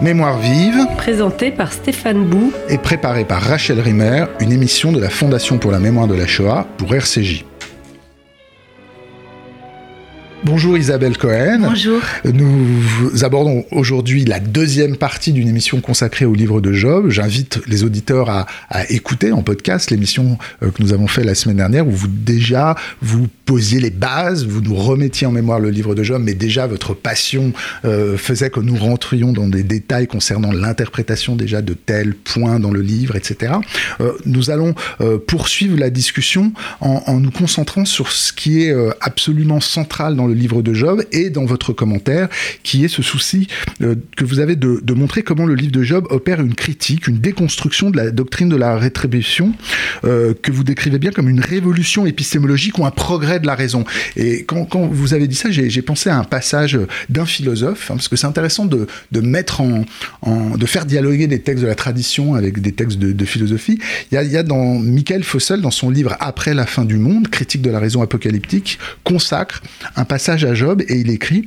Mémoire vive, présenté par Stéphane Bou et préparé par Rachel Rimmer, une émission de la Fondation pour la mémoire de la Shoah pour RCJ. Bonjour Isabelle Cohen. Bonjour. Nous abordons aujourd'hui la deuxième partie d'une émission consacrée au livre de Job. J'invite les auditeurs à, écouter en podcast l'émission euh, que nous avons fait la semaine dernière où vous déjà vous posiez les bases, vous nous remettiez en mémoire le livre de Job, mais déjà votre passion euh, faisait que nous rentrions dans des détails concernant l'interprétation déjà de tels points dans le livre, etc. Euh, nous allons poursuivre la discussion en, en, nous concentrant sur ce qui est absolument central dans le livre de Job et dans votre commentaire, qui est ce souci euh, que vous avez de, montrer comment le livre de Job opère une critique, une déconstruction de la doctrine de la rétribution, euh, que vous décrivez bien comme une révolution épistémologique ou un progrès de la raison. Et quand, vous avez dit ça, j'ai pensé à un passage d'un philosophe, hein, parce que c'est intéressant de, mettre en, de faire dialoguer des textes de la tradition avec des textes de, philosophie. Il y, a, il y a dans Michael Fossel, dans son livre Après la fin du monde, critique de la raison apocalyptique, consacre un passage passage à Job et il écrit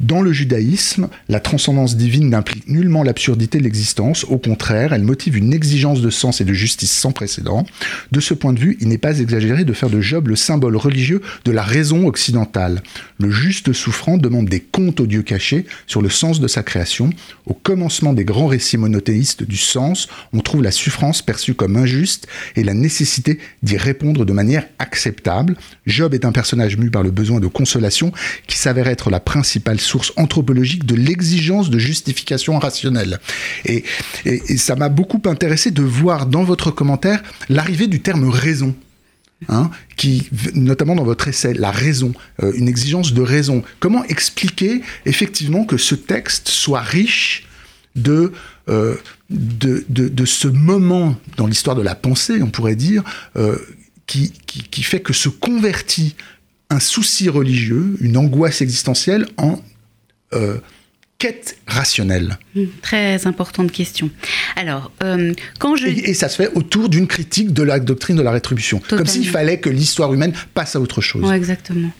Dans le judaïsme, la transcendance divine n'implique nullement l'absurdité de l'existence. Au contraire, elle motive une exigence de sens et de justice sans précédent. De ce point de vue, il n'est pas exagéré de faire de Job le symbole religieux de la raison occidentale. Le juste souffrant demande des comptes au Dieu caché sur le sens de sa création. Au commencement des grands récits monothéistes du sens, on trouve la souffrance perçue comme injuste et la nécessité d'y répondre de manière acceptable. Job est un personnage mu par le besoin de consolation qui s'avère être la principale source anthropologique de l'exigence de justification rationnelle. Et, ça m'a beaucoup intéressé de voir dans votre commentaire l'arrivée du terme raison. Hein, qui, notamment dans votre essai, la raison, euh, une exigence de raison. Comment expliquer effectivement que ce texte soit riche de, euh, de, de, ce moment dans l'histoire de la pensée, on pourrait dire, euh, qui, qui, qui, fait que se convertit un souci religieux, une angoisse existentielle en euh, quête rationnelle Très importante question. Alors, euh, quand je... Et, ça se fait autour d'une critique de la doctrine de la rétribution. Comme s'il fallait que l'histoire humaine passe à autre chose. exactement.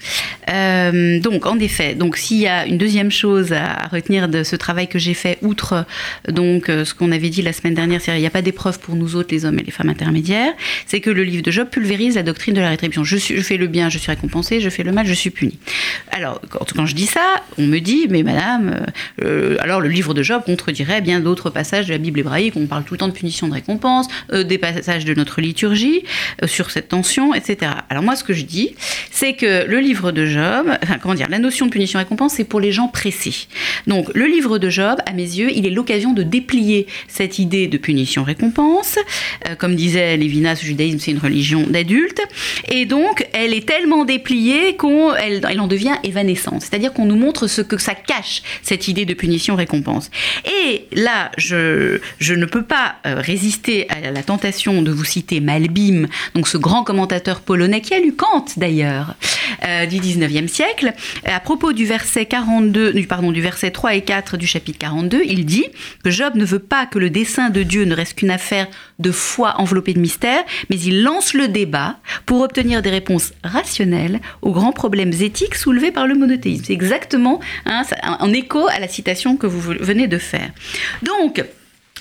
Euh, donc, en effet, donc s'il y a une deuxième chose à retenir de ce travail que j'ai fait, outre donc ce qu'on avait dit la semaine dernière, c'est-à-dire il n'y a pas d'épreuve pour nous autres, les hommes et les femmes intermédiaires, c'est que le livre de Job pulvérise la doctrine de la rétribution. Je, suis, je fais le bien, je suis récompensé, je fais le mal, je suis puni. Alors, quand, quand je dis ça, on me dit, mais madame, euh, alors le livre de Job contredirait bien d'autres passages de la Bible hébraïque, on parle tout le temps de punition, de récompense, euh, des passages de notre liturgie euh, sur cette tension, etc. Alors moi, ce que je dis, c'est que le livre de Job, enfin comment dire, la notion de punition-récompense, c'est pour les gens pressés. Donc le livre de Job, à mes yeux, il est l'occasion de déplier cette idée de punition-récompense. comme disait Lévinas, le judaïsme, c'est une religion d'adultes. Et donc, elle est tellement dépliée qu'on elle, elle en devient évanescente. C'est-à-dire qu'on nous montre ce que ça cache, cette idée de punition-récompense. Et là, je, je ne peux pas euh, résister à la tentation de vous citer Malbim, donc ce grand commentateur polonais qui a lu Kant d'ailleurs, euh, du 19e siècle. À propos du verset 42, pardon, du verset 3 et 4 du chapitre 42, il dit que Job ne veut pas que le dessein de Dieu ne reste qu'une affaire de foi enveloppée de mystère, mais il lance le débat pour obtenir des réponses rationnelles aux grands problèmes éthiques soulevés par le monothéisme. C'est exactement hein, en écho à la citation que vous venez de faire. Donc,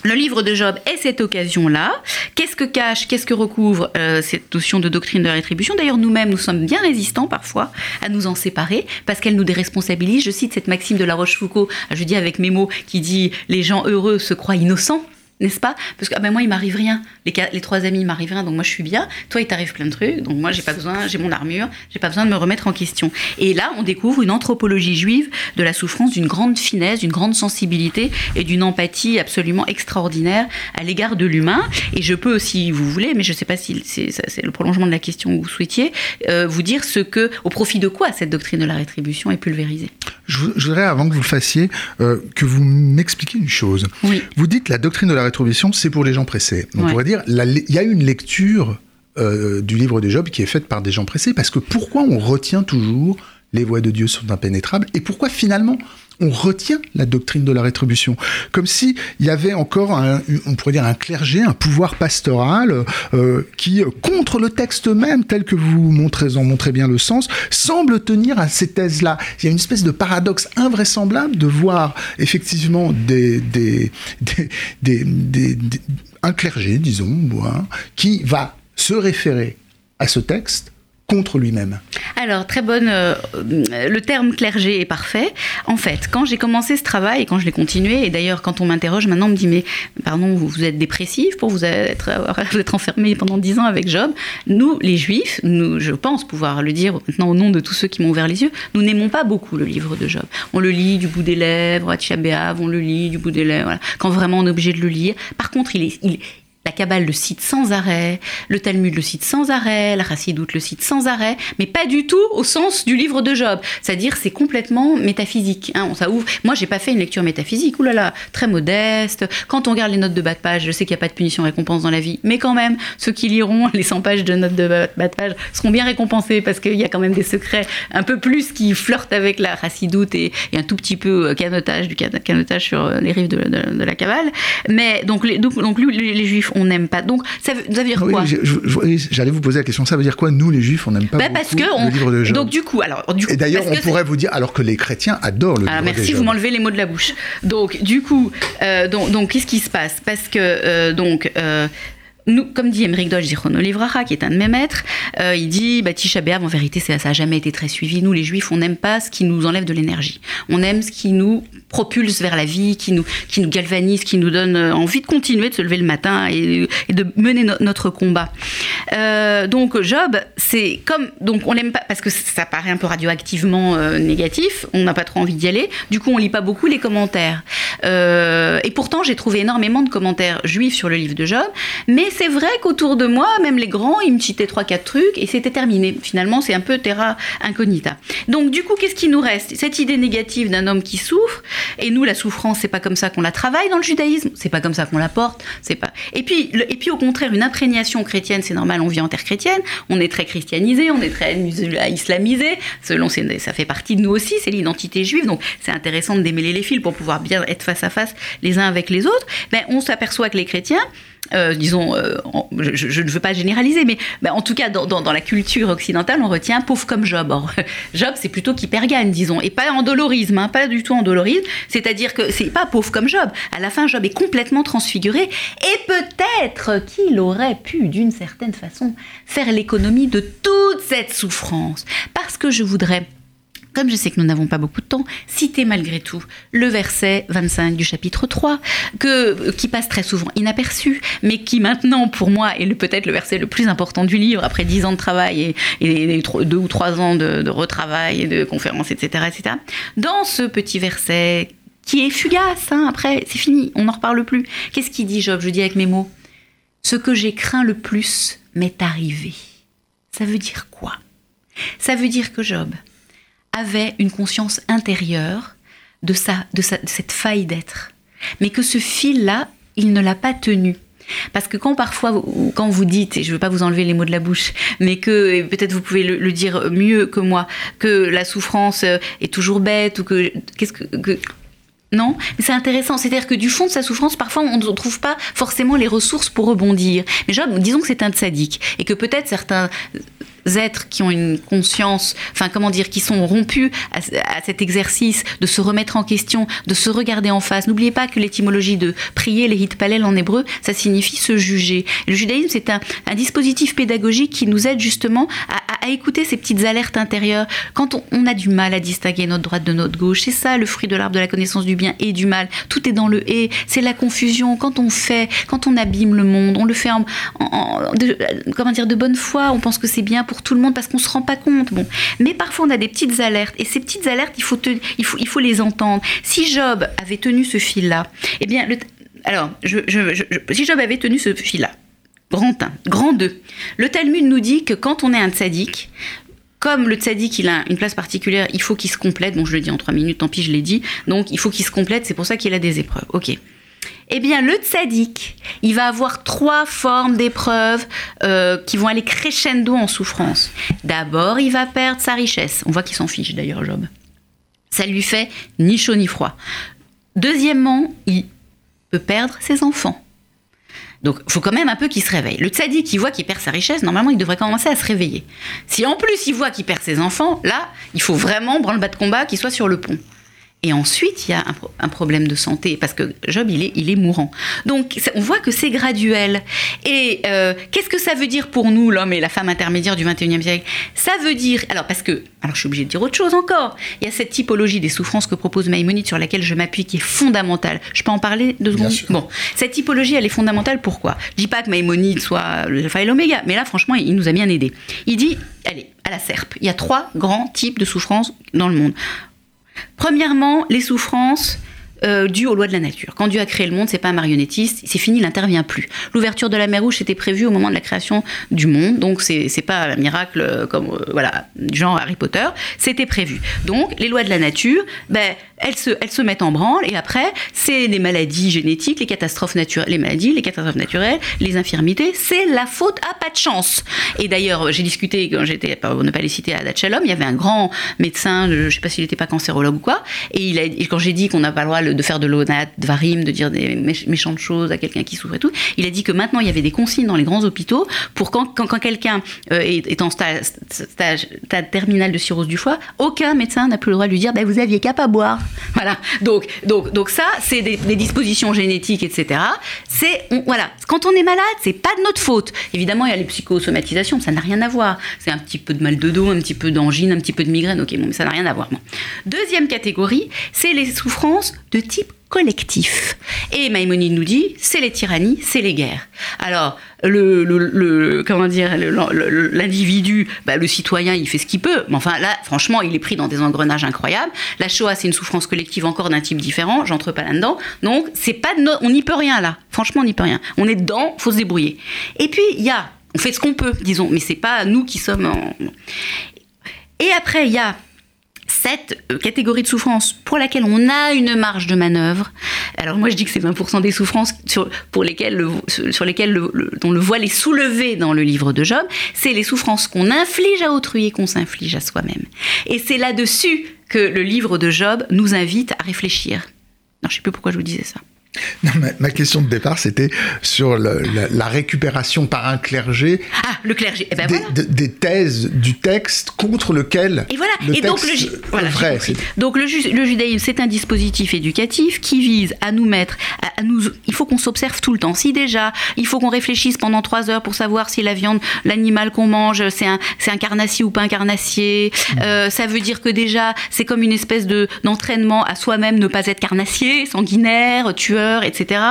le livre de Job est cette occasion-là. Qu'est-ce que cache, qu'est-ce que recouvre euh, cette notion de doctrine de la rétribution? D'ailleurs, nous-mêmes, nous sommes bien résistants parfois à nous en séparer parce qu'elle nous déresponsabilise. Je cite cette maxime de La Rochefoucauld, je dis avec mes mots, qui dit Les gens heureux se croient innocents n'est-ce pas? Parce que ah ben moi il m'arrive rien, les, les trois amis il m'arrive rien, donc moi je suis bien. Toi il t'arrive plein de trucs, donc moi j'ai pas besoin, j'ai mon armure, j'ai pas besoin de me remettre en question. Et là on découvre une anthropologie juive de la souffrance, d'une grande finesse, d'une grande sensibilité et d'une empathie absolument extraordinaire à l'égard de l'humain. Et je peux aussi, vous voulez, mais je sais pas si c'est le prolongement de la question que vous souhaitiez, euh, vous dire ce que, au profit de quoi cette doctrine de la rétribution est pulvérisée. Je, voudrais avant que vous le fassiez euh, que vous m'expliquiez une chose. Oui. Vous dites la doctrine de la rétribution, c'est pour les gens pressés. On pourrait dire, il y a une lecture euh, du livre des Job qui est faite par des gens pressés, parce que pourquoi on retient toujours les voies de Dieu sont impénétrables et pourquoi finalement on retient la doctrine de la rétribution, comme si il y avait encore, un, on pourrait dire, un clergé, un pouvoir pastoral euh, qui, contre le texte même, tel que vous montrez, en montrez bien le sens, semble tenir à ces thèses-là. Il y a une espèce de paradoxe invraisemblable de voir effectivement des, des, des, un clergé, disons, qui va se référer à ce texte contre lui-même Alors, très bonne. Euh, le terme clergé est parfait. En fait, quand j'ai commencé ce travail et quand je l'ai continué, et d'ailleurs, quand on m'interroge maintenant, on me dit Mais, pardon, vous, êtes dépressif pour vous être, vous enfermé pendant dix ans avec Job. Nous, les Juifs, nous, je pense pouvoir le dire maintenant au nom de tous ceux qui m'ont ouvert les yeux, nous n'aimons pas beaucoup le livre de Job. On le lit du bout des lèvres, à Tchabéav, on le lit du bout des lèvres, voilà. quand vraiment on est obligé de le lire. Par contre, il est, la Kabbale le cite sans arrêt, le Talmud le cite sans arrêt, la Chassidoute le cite sans arrêt, mais pas du tout au sens du livre de Job. C'est-à-dire c'est complètement métaphysique. Hein, ouvre. Moi, j'ai pas fait une lecture métaphysique. Ouh là là, très modeste. Quand on regarde les notes de bas de page, je sais qu'il n'y a pas de punition récompense dans la vie, mais quand même, ceux qui liront les 100 pages de notes de bas de page seront bien récompensés parce qu'il y a quand même des secrets un peu plus qui flirtent avec la Chassidoute et, et un tout petit peu euh, canotage du canotage sur euh, les rives de, la Kabbale. Mais donc les, donc, les Juifs on n'aime pas. Donc, ça veut, dire quoi J'allais vous poser la question, ça veut dire quoi, nous les juifs, on n'aime pas bah, parce que le livre de Job Donc, du coup, alors, du coup, Et d'ailleurs, on pourrait vous dire, alors que les chrétiens adorent le alors, livre merci, de vous m'enlevez les mots de la bouche. Donc, du coup, euh, donc, donc qu'est-ce qui se passe? Parce que, euh, donc, euh, comme dit Emmerich Dodge Zichrono Livracha, qui est un de mes maîtres, euh, il dit bah, Tisha B'Av, en vérité, ça n'a jamais été très suivi. Nous, les Juifs, on n'aime pas ce qui nous enlève de l'énergie. On aime ce qui nous propulse vers la vie, qui nous, qui nous galvanise, qui nous donne euh, envie de continuer de se lever le matin et, de mener notre combat. Euh, donc, Job, c'est comme. Donc, on l'aime pas parce que ça paraît un peu radioactivement négatif, on n'a pas trop envie d'y aller. Du coup, on lit pas beaucoup les commentaires. et pourtant, j'ai trouvé énormément de commentaires juifs sur le livre de Job, mais c'est vrai qu'autour de moi, même les grands, ils me citaient trois, quatre trucs et c'était terminé. Finalement, c'est un peu terra incognita. Donc, du coup, qu'est-ce qui nous reste? Cette idée négative d'un homme qui souffre. Et nous, la souffrance, c'est pas comme ça qu'on la travaille dans le judaïsme. C'est pas comme ça qu'on la porte. C'est pas. Et puis, et puis, au contraire, une imprégnation chrétienne, c'est normal. On vit en terre chrétienne. On est très christianisé. On est très islamisé. Selon, ça fait partie de nous aussi. C'est l'identité juive. Donc, c'est intéressant de démêler les fils pour pouvoir bien être face à face les uns avec les autres. Mais on s'aperçoit que les chrétiens, euh, disons, euh, je, ne veux pas généraliser, mais ben, en tout cas, dans, la culture occidentale, on retient pauvre comme Job. Job, c'est plutôt qu'hypergane, disons, et pas en dolorisme, hein, pas du tout en dolorisme. C'est-à-dire que c'est pas pauvre comme Job. À la fin, Job est complètement transfiguré, et peut-être qu'il aurait pu, d'une certaine façon, faire l'économie de toute cette souffrance. Parce que je voudrais comme je sais que nous n'avons pas beaucoup de temps, citer malgré tout le verset 25 du chapitre 3, que, qui passe très souvent inaperçu, mais qui maintenant, pour moi, est peut-être le verset le plus important du livre, après dix ans de travail et, deux ou trois ans de, retravail et de conférences, etc., etc. Dans ce petit verset qui est fugace, hein, après, c'est fini, on n'en reparle plus. Qu'est-ce qu'il dit Job? Je dis avec mes mots, ce que j'ai craint le plus m'est arrivé. Ça veut dire quoi? Ça veut dire que Job, avait une conscience intérieure de, sa, de, cette faille d'être. Mais que ce fil-là, il ne l'a pas tenu. Parce que quand parfois, quand vous dites, et je ne veux pas vous enlever les mots de la bouche, mais que peut-être vous pouvez le, dire mieux que moi, que la souffrance est toujours bête ou que qu'est-ce que, non, mais c'est intéressant. C'est-à-dire que du fond de sa souffrance, parfois, on ne trouve pas forcément les ressources pour rebondir. Mais disons que c'est un sadique et que peut-être certains êtres qui ont une conscience, enfin comment dire, qui sont rompus à, cet exercice de se remettre en question, de se regarder en face. N'oubliez pas que l'étymologie de prier, les hitpalel en hébreu, ça signifie se juger. le judaïsme, c'est un, dispositif pédagogique qui nous aide justement à, écouter ces petites alertes intérieures. Quand on, a du mal à distinguer notre droite de notre gauche, c'est ça le fruit de l'arbre de la connaissance du bien et du mal. Tout est dans le et, c'est la confusion. Quand on fait, quand on abîme le monde, on le fait en, de, comment dire, de bonne foi, on pense que c'est bien pour tout le monde parce qu'on se rend pas compte. Bon, mais parfois on a des petites alertes et ces petites alertes, il faut, il faut, il faut les entendre. Si Job avait tenu ce fil-là, eh bien, le, alors, si Job avait tenu ce fil-là, grand 1, grand 2, le Talmud nous dit que quand on est un tzaddik, comme le tzaddik, il a une place particulière, il faut qu'il se complète. Bon, je le dis en trois minutes, tant pis, je l'ai dit. Donc, il faut qu'il se complète, c'est pour ça qu'il a des épreuves. Ok. Eh bien, le tzaddik, il va avoir trois formes d'épreuves euh, qui vont aller crescendo en souffrance. D'abord, il va perdre sa richesse. On voit qu'il s'en fiche d'ailleurs, Job. Ça lui fait ni chaud ni froid. Deuxièmement, il peut perdre ses enfants. Donc, il faut quand même un peu qu'il se réveille. Le tzaddik, qui voit qu'il perd sa richesse, normalement, il devrait commencer à se réveiller. Si en plus il voit qu'il perd ses enfants, là, il faut vraiment, branle-bas de combat, qu'il soit sur le pont. Et ensuite, il y a un, problème de santé, parce que Job, il est, il est mourant. Donc, on voit que c'est graduel. Et euh, qu'est-ce que ça veut dire pour nous, l'homme et la femme intermédiaire du 21e siècle? Ça veut dire, alors parce que, alors je suis obligée de dire autre chose encore, il y a cette typologie des souffrances que propose Maïmonide sur laquelle je m'appuie, qui est fondamentale. Je peux en parler deux secondes? Bon, cette typologie, elle est fondamentale, pourquoi? Je dis pas que Maïmonide soit le alpha et l'oméga, mais là, franchement, il nous a bien aidés. Il dit, allez, à la serpe, il y a trois grands types de souffrances dans le monde. Premièrement, les souffrances euh, dues aux lois de la nature. Quand Dieu a créé le monde, c'est pas un marionnettiste, c'est fini, il n'intervient plus. L'ouverture de la mer Rouge était prévue au moment de la création du monde, donc c'est pas un miracle euh, comme euh, voilà genre Harry Potter, c'était prévu. Donc les lois de la nature, ben elles se, elles se mettent en branle et après c'est les maladies génétiques, les catastrophes naturelles, les maladies, les catastrophes naturelles, les infirmités, c'est la faute à pas de chance. Et d'ailleurs j'ai discuté quand j'étais, pour ne pas les citer à Datchalom, il y avait un grand médecin, je sais pas s'il n'était pas cancérologue ou quoi, et il a, quand j'ai dit qu'on n'a pas le droit de faire de l'onat, de varim, de dire des méchantes choses à quelqu'un qui souffre et tout. Il a dit que maintenant il y avait des consignes dans les grands hôpitaux pour quand, quand, quelqu'un euh, est, en stage, stage, terminal de cirrhose du foie, aucun médecin n'a plus le droit de lui dire bah, vous aviez qu'à pas boire. Voilà. Donc, donc, donc ça, c'est des, dispositions génétiques, etc. C'est voilà. Quand on est malade, c'est pas de notre faute. Évidemment, il y a les psychosomatisations, ça n'a rien à voir. C'est un petit peu de mal de dos, un petit peu d'angine, un petit peu de migraine. Ok, bon, mais ça n'a rien à voir. Deuxième catégorie, c'est les souffrances de type collectif. Et Maïmonide nous dit, c'est les tyrannies, c'est les guerres. Alors, le, comment dire, l'individu, bah, le citoyen, il fait ce qu'il peut. Mais enfin, là, franchement, il est pris dans des engrenages incroyables. La Shoah, c'est une souffrance collective encore d'un type différent. J'entre pas là-dedans. Donc, c'est pas, on n'y peut rien là. Franchement, on n'y peut rien. On est dedans, faut se débrouiller. Et puis, il y a, on fait ce qu'on peut, disons, mais c'est pas nous qui sommes en... Et après, il y a cette euh, catégorie de souffrance pour laquelle on a une marge de manœuvre, alors moi je dis que c'est 20% des souffrances sur, pour lesquelles le, sur lesquelles le, voile est soulevé dans le livre de Job, c'est les souffrances qu'on inflige à autrui et qu'on s'inflige à soi-même. Et c'est là-dessus que le livre de Job nous invite à réfléchir. Non, je ne sais plus pourquoi je vous disais ça ma, question de départ, c'était sur la, récupération par un clergé. Ah, le clergé. Eh ben des, thèses du texte contre lequel. Et voilà. et donc le, voilà, donc le, judaïsme, c'est un dispositif éducatif qui vise à nous mettre, à, nous. Il faut qu'on s'observe tout le temps. Si déjà, il faut qu'on réfléchisse pendant trois heures pour savoir si la viande, l'animal qu'on mange, c'est un, c'est un carnassier ou pas un carnassier. Mmh. Euh, ça veut dire que déjà, c'est comme une espèce de d'entraînement à soi-même ne pas être carnassier, sanguinaire, tueur etc.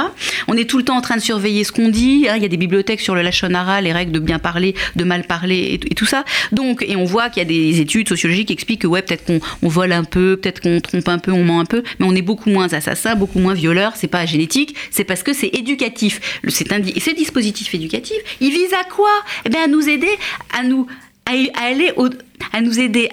On est tout le temps en train de surveiller ce qu'on dit. Hein. Il y a des bibliothèques sur le lachonara, les règles de bien parler, de mal parler et, tout ça. Donc, et on voit qu'il y a des études sociologiques qui expliquent que ouais, peut-être qu'on vole un peu, peut-être qu'on trompe un peu, on ment un peu, mais on est beaucoup moins assassin, beaucoup moins violeur. C'est pas génétique, c'est parce que c'est éducatif. C'est un, ce dispositif éducatif, il vise à quoi? Eh bien, à nous aider à nous à, aller au, à nous aider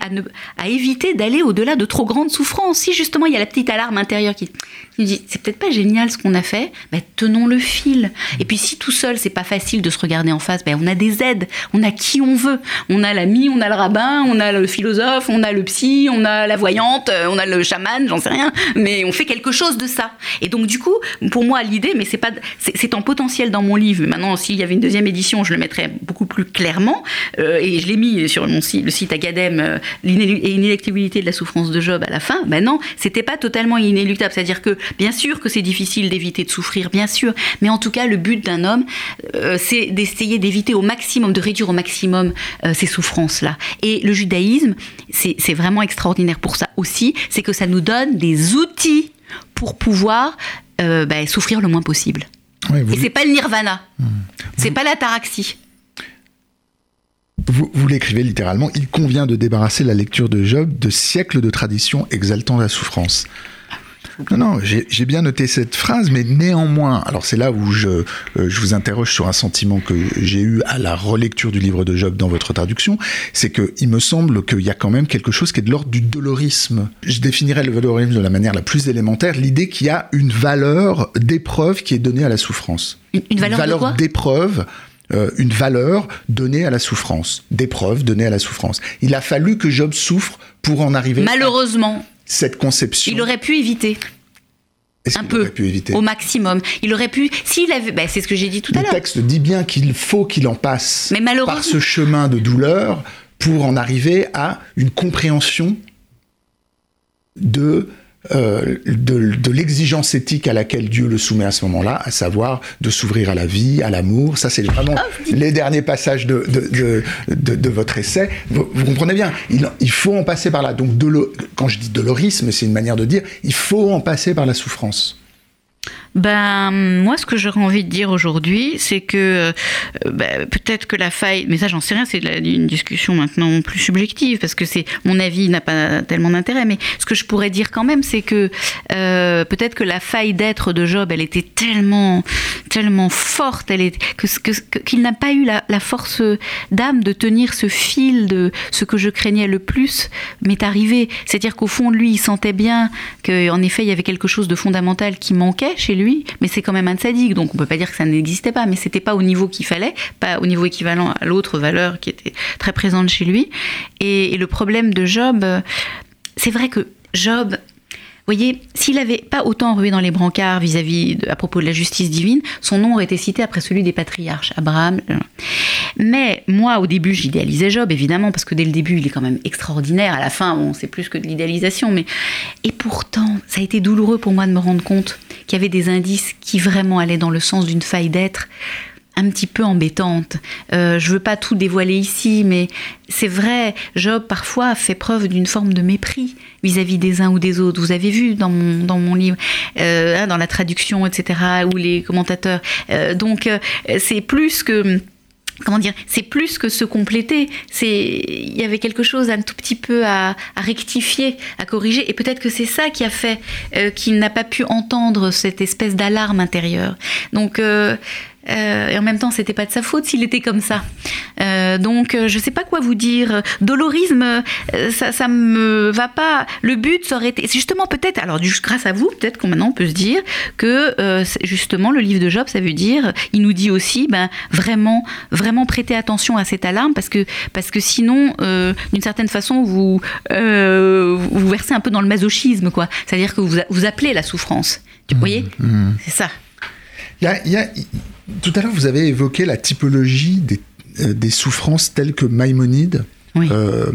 à, éviter d'aller au-delà de trop grandes souffrances. Si justement il y a la petite alarme intérieure qui, nous dit c'est peut-être pas génial ce qu'on a fait, ben, tenons le fil. Et puis si tout seul c'est pas facile de se regarder en face, ben, on a des aides, on a qui on veut. On a l'ami, on a le rabbin, on a le philosophe, on a le psy, on a la voyante, on a le chaman, j'en sais rien, mais on fait quelque chose de ça. Et donc du coup, pour moi l'idée, mais c'est pas, c'est en potentiel dans mon livre. Maintenant, s'il y avait une deuxième édition, je le mettrais beaucoup plus clairement. Euh, et je l'ai mis sur mon site, le site Academ, euh, l'inéluctabilité de la souffrance de Job à la fin. Ben non, c'était pas totalement inéluctable. C'est-à-dire que Bien sûr que c'est difficile d'éviter de souffrir, bien sûr, mais en tout cas, le but d'un homme, euh, c'est d'essayer d'éviter au maximum, de réduire au maximum euh, ces souffrances-là. Et le judaïsme, c'est vraiment extraordinaire pour ça aussi, c'est que ça nous donne des outils pour pouvoir euh, bah, souffrir le moins possible. Et c'est pas le nirvana, mmh. c'est pas l'ataraxie. Vous, vous l'écrivez littéralement, il convient de débarrasser la lecture de Job de siècles de tradition exaltant la souffrance. Non, non, j'ai bien noté cette phrase, mais néanmoins, alors c'est là où je, euh, je vous interroge sur un sentiment que j'ai eu à la relecture du livre de Job dans votre traduction, c'est que il me semble qu'il y a quand même quelque chose qui est de l'ordre du dolorisme. Je définirais le dolorisme de la manière la plus élémentaire, l'idée qu'il y a une valeur d'épreuve qui est donnée à la souffrance. Une, valeur, d'épreuve euh, une valeur donnée à la souffrance, d'épreuve donnée à la souffrance. Il a fallu que Job souffre pour en arriver. Malheureusement. cette conception. Il aurait pu éviter. Un peu, aurait pu éviter au maximum. Il aurait pu, s'il avait, ben, c'est ce que j'ai dit tout à Le l'heure. texte dit bien qu'il faut qu'il en passe Mais malheureusement- par ce chemin de douleur pour en arriver à une compréhension de, euh, de, de l'exigence éthique à laquelle Dieu le soumet à ce moment-là, à savoir de s'ouvrir à la vie, à l'amour. Ça, c'est vraiment Ah, les derniers passages de, de, de, de- votre essai. Vous, vous comprenez bien, il, il faut en passer par là. Donc, quand je dis dolorisme, c'est une manière de dire, il faut en passer par la souffrance. Ben, moi, ce que j'aurais envie de dire aujourd'hui, c'est que euh, ben, peut-être que la faille, mais ça, j'en sais rien, c'est une discussion maintenant plus subjective, parce que c'est mon avis n'a pas tellement d'intérêt. Mais ce que je pourrais dire quand même, c'est que euh, peut-être que la faille d'être de Job, elle était tellement, tellement forte, qu'il n'a pas eu la, la force d'âme de tenir ce fil de ce que je craignais le plus m'est arrivé. C'est-à-dire qu'au fond, lui, il sentait bien qu'en effet, il y avait quelque chose de fondamental qui manquait chez lui, mais c'est quand même un sadique, donc on peut pas dire que ça n'existait pas, mais c'était pas au niveau qu'il fallait, pas au niveau équivalent à l'autre valeur qui était très présente chez lui. Et, le problème de Job, euh, c'est vrai que Job, voyez, s'il n'avait pas autant rué dans les brancards vis-à-vis à propos de la justice divine, son nom aurait été cité après celui des patriarches, Abraham. euh. Mais moi, au début, j'idéalisais Job, évidemment, parce que dès le début, il est quand même extraordinaire. À la fin, bon, c'est plus que de l'idéalisation. Mais... Et pourtant, ça a été douloureux pour moi de me rendre compte qu'il y avait des indices qui vraiment allaient dans le sens d'une faille d'être un petit peu embêtante. Euh, je veux pas tout dévoiler ici, mais c'est vrai, Job parfois fait preuve d'une forme de mépris vis-à-vis des uns ou des autres. Vous avez vu dans mon, dans mon livre, euh, hein, dans la traduction, etc., ou les commentateurs. Euh, donc, c'est plus que comment dire, c'est plus que se compléter. C'est, il y avait quelque chose un tout petit peu à, rectifier, à corriger, et peut-être que c'est ça qui a fait qu'il n'a pas pu entendre cette espèce d'alarme intérieure. Donc euh, et en même temps, c'était pas de sa faute s'il était comme ça. Euh, donc, euh, je sais pas quoi vous dire. Dolorisme, ça, ça me va pas. Le but, ça aurait été, c'est justement peut-être, alors juste grâce à vous, peut-être qu'on maintenant on peut se dire que euh, justement le livre de Job, ça veut dire, il nous dit aussi, ben vraiment, vraiment prêter attention à cette alarme parce que parce que sinon, d'une certaine façon, vous vous versez un peu dans le masochisme, quoi. C'est-à-dire que vous vous appelez la souffrance. Vous voyez, c'est ça. Il y a- il y a- tout à l'heure, vous avez évoqué la typologie des, euh, des souffrances telles que Maïmonide Oui. euh,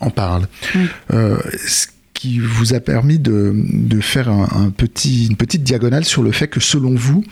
en parle. Oui. Euh, ce qui vous a permis de, de faire un, un petit, une petite diagonale sur le fait que, selon vous,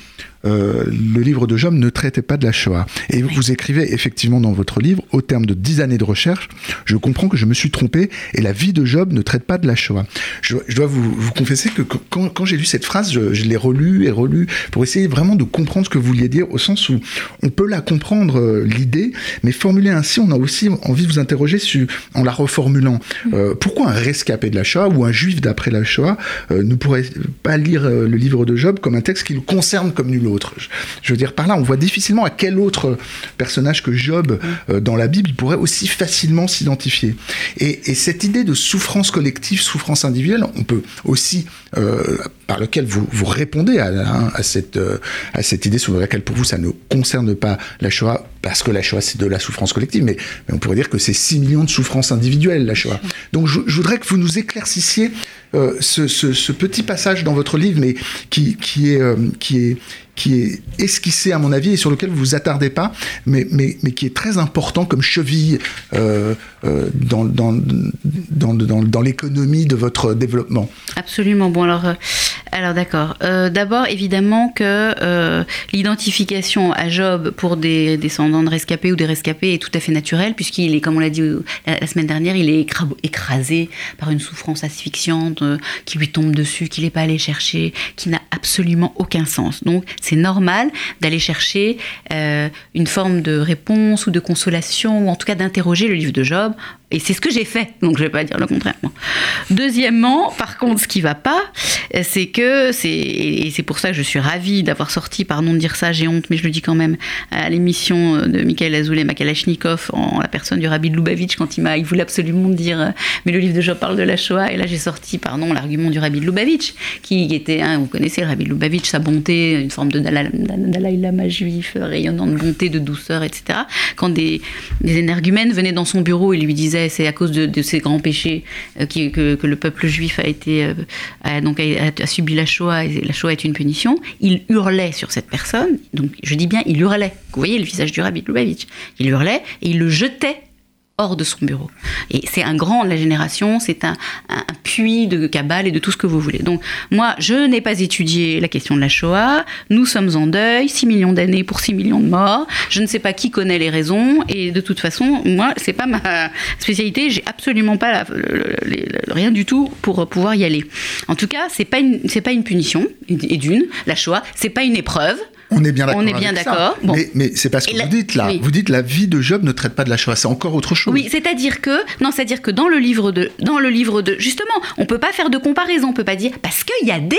euh, le livre de Job ne traitait pas de la Shoah. Et vous écrivez effectivement dans votre livre, au terme de dix années de recherche, je comprends que je me suis trompé et la vie de Job ne traite pas de la Shoah. Je, dois- je dois vous, vous confesser que quand, quand j'ai lu cette phrase, je, je l'ai relue et relue pour essayer vraiment de comprendre ce que vous vouliez dire, au sens où on peut la comprendre, euh, l'idée, mais formulée ainsi, on a aussi envie de vous interroger sur, en la reformulant. Euh, pourquoi un rescapé de la Shoah ou un juif d'après la Shoah ne pourrait pas lire le livre de Job comme un texte qui le concerne comme nul autre? Je, je veux dire, par là, on voit difficilement à quel autre personnage que Job euh, dans la Bible il pourrait aussi facilement s'identifier. Et, et cette idée de souffrance collective, souffrance individuelle, on peut aussi, euh, par lequel vous, vous répondez à, à, à cette, euh, à cette idée sur laquelle pour vous ça ne concerne pas la Shoah, parce que la Shoah c'est de la souffrance collective, mais, mais on pourrait dire que c'est 6 millions de souffrances individuelles, la Shoah. Donc je, je voudrais que vous nous éclaircissiez ce, ce, ce, petit passage dans votre livre, mais qui, qui est, qui est qui est esquissé à mon avis et sur lequel vous vous attardez pas, mais, mais, mais qui est très important comme cheville euh, euh, dans, dans, dans, dans, dans l'économie de votre développement. Absolument. Bon, alors, euh, alors d'accord. Euh, D'abord, évidemment que euh, l'identification à Job pour des descendants de rescapés ou des rescapés est tout à fait naturelle, puisqu'il est, comme on l'a dit la, semaine dernière, il est écrasé par une souffrance asphyxiante euh, qui lui tombe dessus, qu'il n'est pas allé chercher, qui n'a absolument aucun sens. Donc, c'est normal d'aller chercher une forme de réponse ou de consolation, ou en tout cas d'interroger le livre de Job. Et c'est ce que j'ai fait, donc je ne vais pas dire le contraire. Deuxièmement, par contre, ce qui ne va pas, c'est que, et c'est pour ça que je suis ravie d'avoir sorti, pardon de dire ça, j'ai honte, mais je le dis quand même, à l'émission de Michael Azoulay Makalachnikov, en la personne du Rabbi de Lubavitch, quand il, il voulait absolument dire, mais le livre de Job parle de la Shoah, et là j'ai sorti, pardon, l'argument du Rabbi de Lubavitch, qui était, vous connaissez le Rabbi de Lubavitch, sa bonté, une forme de Dalai, Lama juif, rayonnant de bonté, de douceur, etc. Quand des énergumènes venaient dans son bureau et lui disaient c'est à cause de, ces grands péchés que, le peuple juif a été donc a, subi la Shoah et la Shoah est une punition. Il hurlait sur cette personne. Donc je dis bien il hurlait. Vous voyez le visage du rabbi Lubavitch. Il hurlait et il le jetait hors de son bureau. Et c'est un grand de la génération, c'est un, puits de cabale et de tout ce que vous voulez. Donc moi, je n'ai pas étudié la question de la Shoah, nous sommes en deuil, 6 millions d'années pour 6 millions de morts, je ne sais pas qui connaît les raisons, et de toute façon, moi, c'est pas ma spécialité, j'ai absolument pas rien du tout pour pouvoir y aller. En tout cas, c'est pas une, c'est pas une punition, et d'une, la Shoah, c'est pas une épreuve, on est bien d'accord. On est bien d'accord. Mais, mais c'est parce que vous dites là. Vous dites la vie de Job ne traite pas de la Shoah. C'est encore autre chose. Oui, c'est-à-dire que non, c'est-à-dire que dans le livre de, dans le livre de, justement, on peut pas faire de comparaison. On peut pas dire parce qu'il y a des,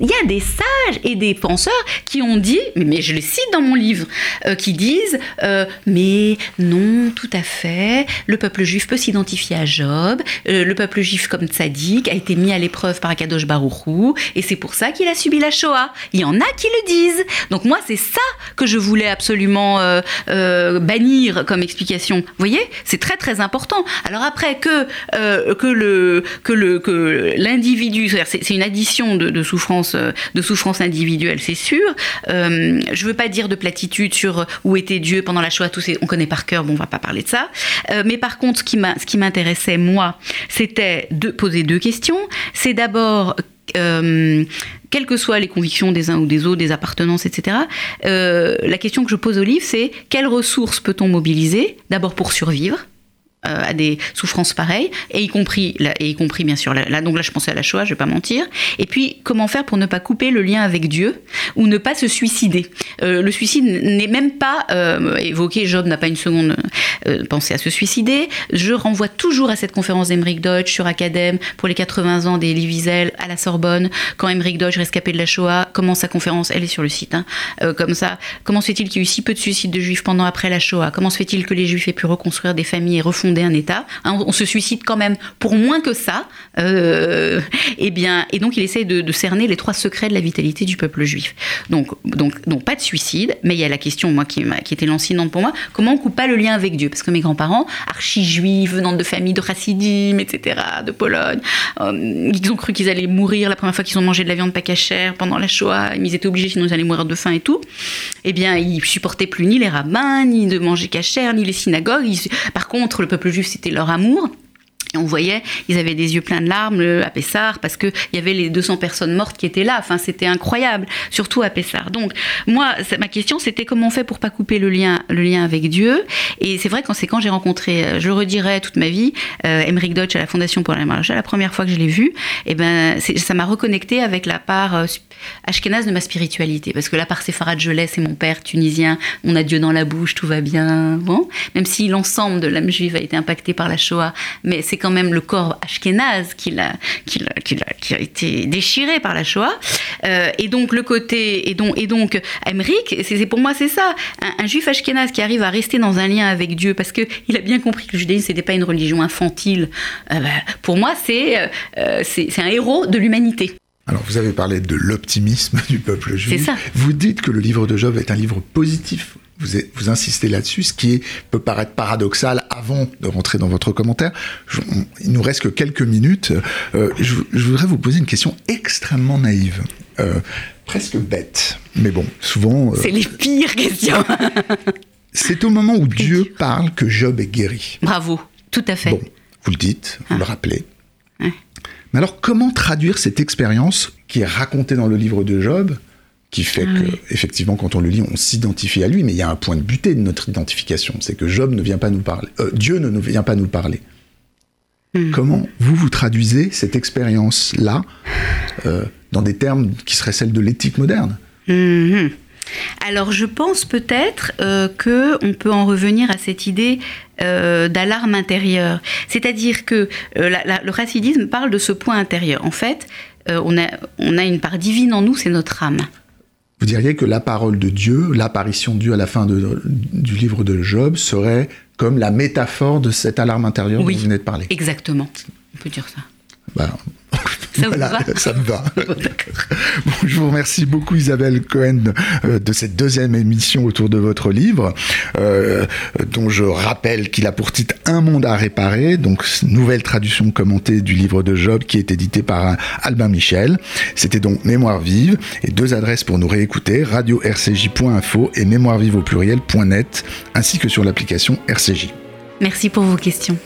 il y a des sages et des penseurs qui ont dit, mais, je les cite dans mon livre, euh, qui disent, euh, mais non, tout à fait. Le peuple juif peut s'identifier à Job. Euh, le peuple juif comme tzaddik a été mis à l'épreuve par Akadosh Baruchou et c'est pour ça qu'il a subi la Shoah. Il y en a qui le disent. Donc moi, c'est ça que je voulais absolument euh, euh, bannir comme explication. Vous voyez, c'est très très important. Alors après que euh, que le que le que l'individu, c'est une addition de, souffrance de souffrance individuelle, c'est sûr. je veux pas dire de platitude sur où était Dieu pendant la Shoah. Ces, on connaît par cœur. Bon, on va pas parler de ça. mais par contre, ce qui m'intéressait moi, c'était de poser deux questions. C'est d'abord euh, quelles que soient les convictions des uns ou des autres, des appartenances, etc., euh, la question que je pose au livre, c'est quelles ressources peut-on mobiliser, d'abord pour survivre, à des souffrances pareilles, et y compris, et y compris bien sûr, là, donc là je pensais à la Shoah, je vais pas mentir, et puis comment faire pour ne pas couper le lien avec Dieu, ou ne pas se suicider? Euh, le suicide n'est même pas euh, évoqué, Job n'a pas une seconde pensé à se suicider, je renvoie toujours à cette conférence d'Emeric Deutsch sur Academ pour les 80 ans d'Elie Wiesel à la Sorbonne, quand Emeric Deutsch, rescapé de la Shoah, commence sa conférence, elle est sur le site, hein, comme ça, comment se fait-il qu'il y ait eu si peu de suicides de juifs pendant après la Shoah? Comment se fait-il que les juifs aient pu reconstruire des familles et refonder un État. Hein, on, se suicide quand même pour moins que ça. Euh, et bien, et donc il essaye de, cerner les trois secrets de la vitalité du peuple juif. Donc, donc, donc pas de suicide, mais il y a la question, moi, qui, qui était lancinante pour moi, comment on coupe pas le lien avec Dieu? Parce que mes grands-parents, archi-juifs, venant de familles de chassidim, etc., de Pologne, euh, ils ont cru qu'ils allaient mourir la première fois qu'ils ont mangé de la viande pas cachère pendant la Shoah, ils étaient obligés, sinon ils allaient mourir de faim et tout. Eh bien, ils supportaient plus ni les rabbins, ni de manger cachère, ni les synagogues. par contre, le peuple le juif, c'était leur amour. On voyait, ils avaient des yeux pleins de larmes à Pessard parce qu'il y avait les 200 personnes mortes qui étaient là. Enfin, c'était incroyable, surtout à Pessard. Donc, moi, ma question, c'était comment on fait pour pas couper le lien, le lien avec Dieu? Et c'est vrai que c'est quand j'ai rencontré, euh, je le redirai toute ma vie, euh, Emmerich Deutsch à la Fondation pour la la première fois que je l'ai vu, et eh ben, ça m'a reconnecté avec la part euh, ashkénaze de ma spiritualité. Parce que la part séfarade, je l'ai, c'est mon père tunisien, on a Dieu dans la bouche, tout va bien. Bon, même si l'ensemble de l'âme juive a été impacté par la Shoah, mais c'est quand même le corps ashkénaze qui a, qui, qui, qui a été déchiré par la Shoah. Euh, et donc le côté, et donc, et donc Emmerich, c'est pour moi c'est ça, un, juif ashkénaze qui arrive à rester dans un lien avec Dieu parce qu'il a bien compris que le judaïsme n'était pas une religion infantile. Euh, bah, pour moi c'est euh, c'est un héros de l'humanité. Alors, vous avez parlé de l'optimisme du peuple juif. Ça. Vous dites que le livre de Job est un livre positif. Vous, vous insistez là-dessus, ce qui peut paraître paradoxal avant de rentrer dans votre commentaire. il nous reste que quelques minutes. Euh, je, voudrais vous poser une question extrêmement naïve, euh, presque bête. Mais bon, souvent. Euh, C'est les pires questions. C'est au moment où Dieu parle que Job est guéri. Bravo, tout à fait. Bon, vous le dites, vous le ah. rappelez. Mais alors, comment traduire cette expérience qui est racontée dans le livre de Job, qui fait ah que, effectivement, quand on le lit, on s'identifie à lui, mais il y a un point de butée de notre identification, c'est que Job ne vient pas nous parler, euh, Dieu ne vient pas nous parler. Hmm. Comment vous vous traduisez cette expérience-là euh, dans des termes qui seraient celles de l'éthique moderne? Hmm. Alors je pense peut-être euh, que on peut en revenir à cette idée euh, d'alarme intérieure. C'est-à-dire que euh, le racidisme parle de ce point intérieur. En fait, on, a, on a une part divine en nous, c'est notre âme. Vous diriez que la parole de Dieu, l'apparition de Dieu à la fin du livre de Job serait comme la métaphore de cette alarme intérieure dont vous venez de parler. Exactement. On peut dire ça. Bah, Ça voilà, vous va ça me va. bon, je vous remercie beaucoup Isabelle Cohen euh, de cette deuxième émission autour de votre livre, euh, dont je rappelle qu'il a pour titre Un monde à réparer, donc nouvelle traduction commentée du livre de Job qui est édité par Albin Michel. C'était donc Mémoire vive et deux adresses pour nous réécouter radio-rcj.info et mémoirevive au pluriel.net ainsi que sur l'application RCJ. Merci pour vos questions.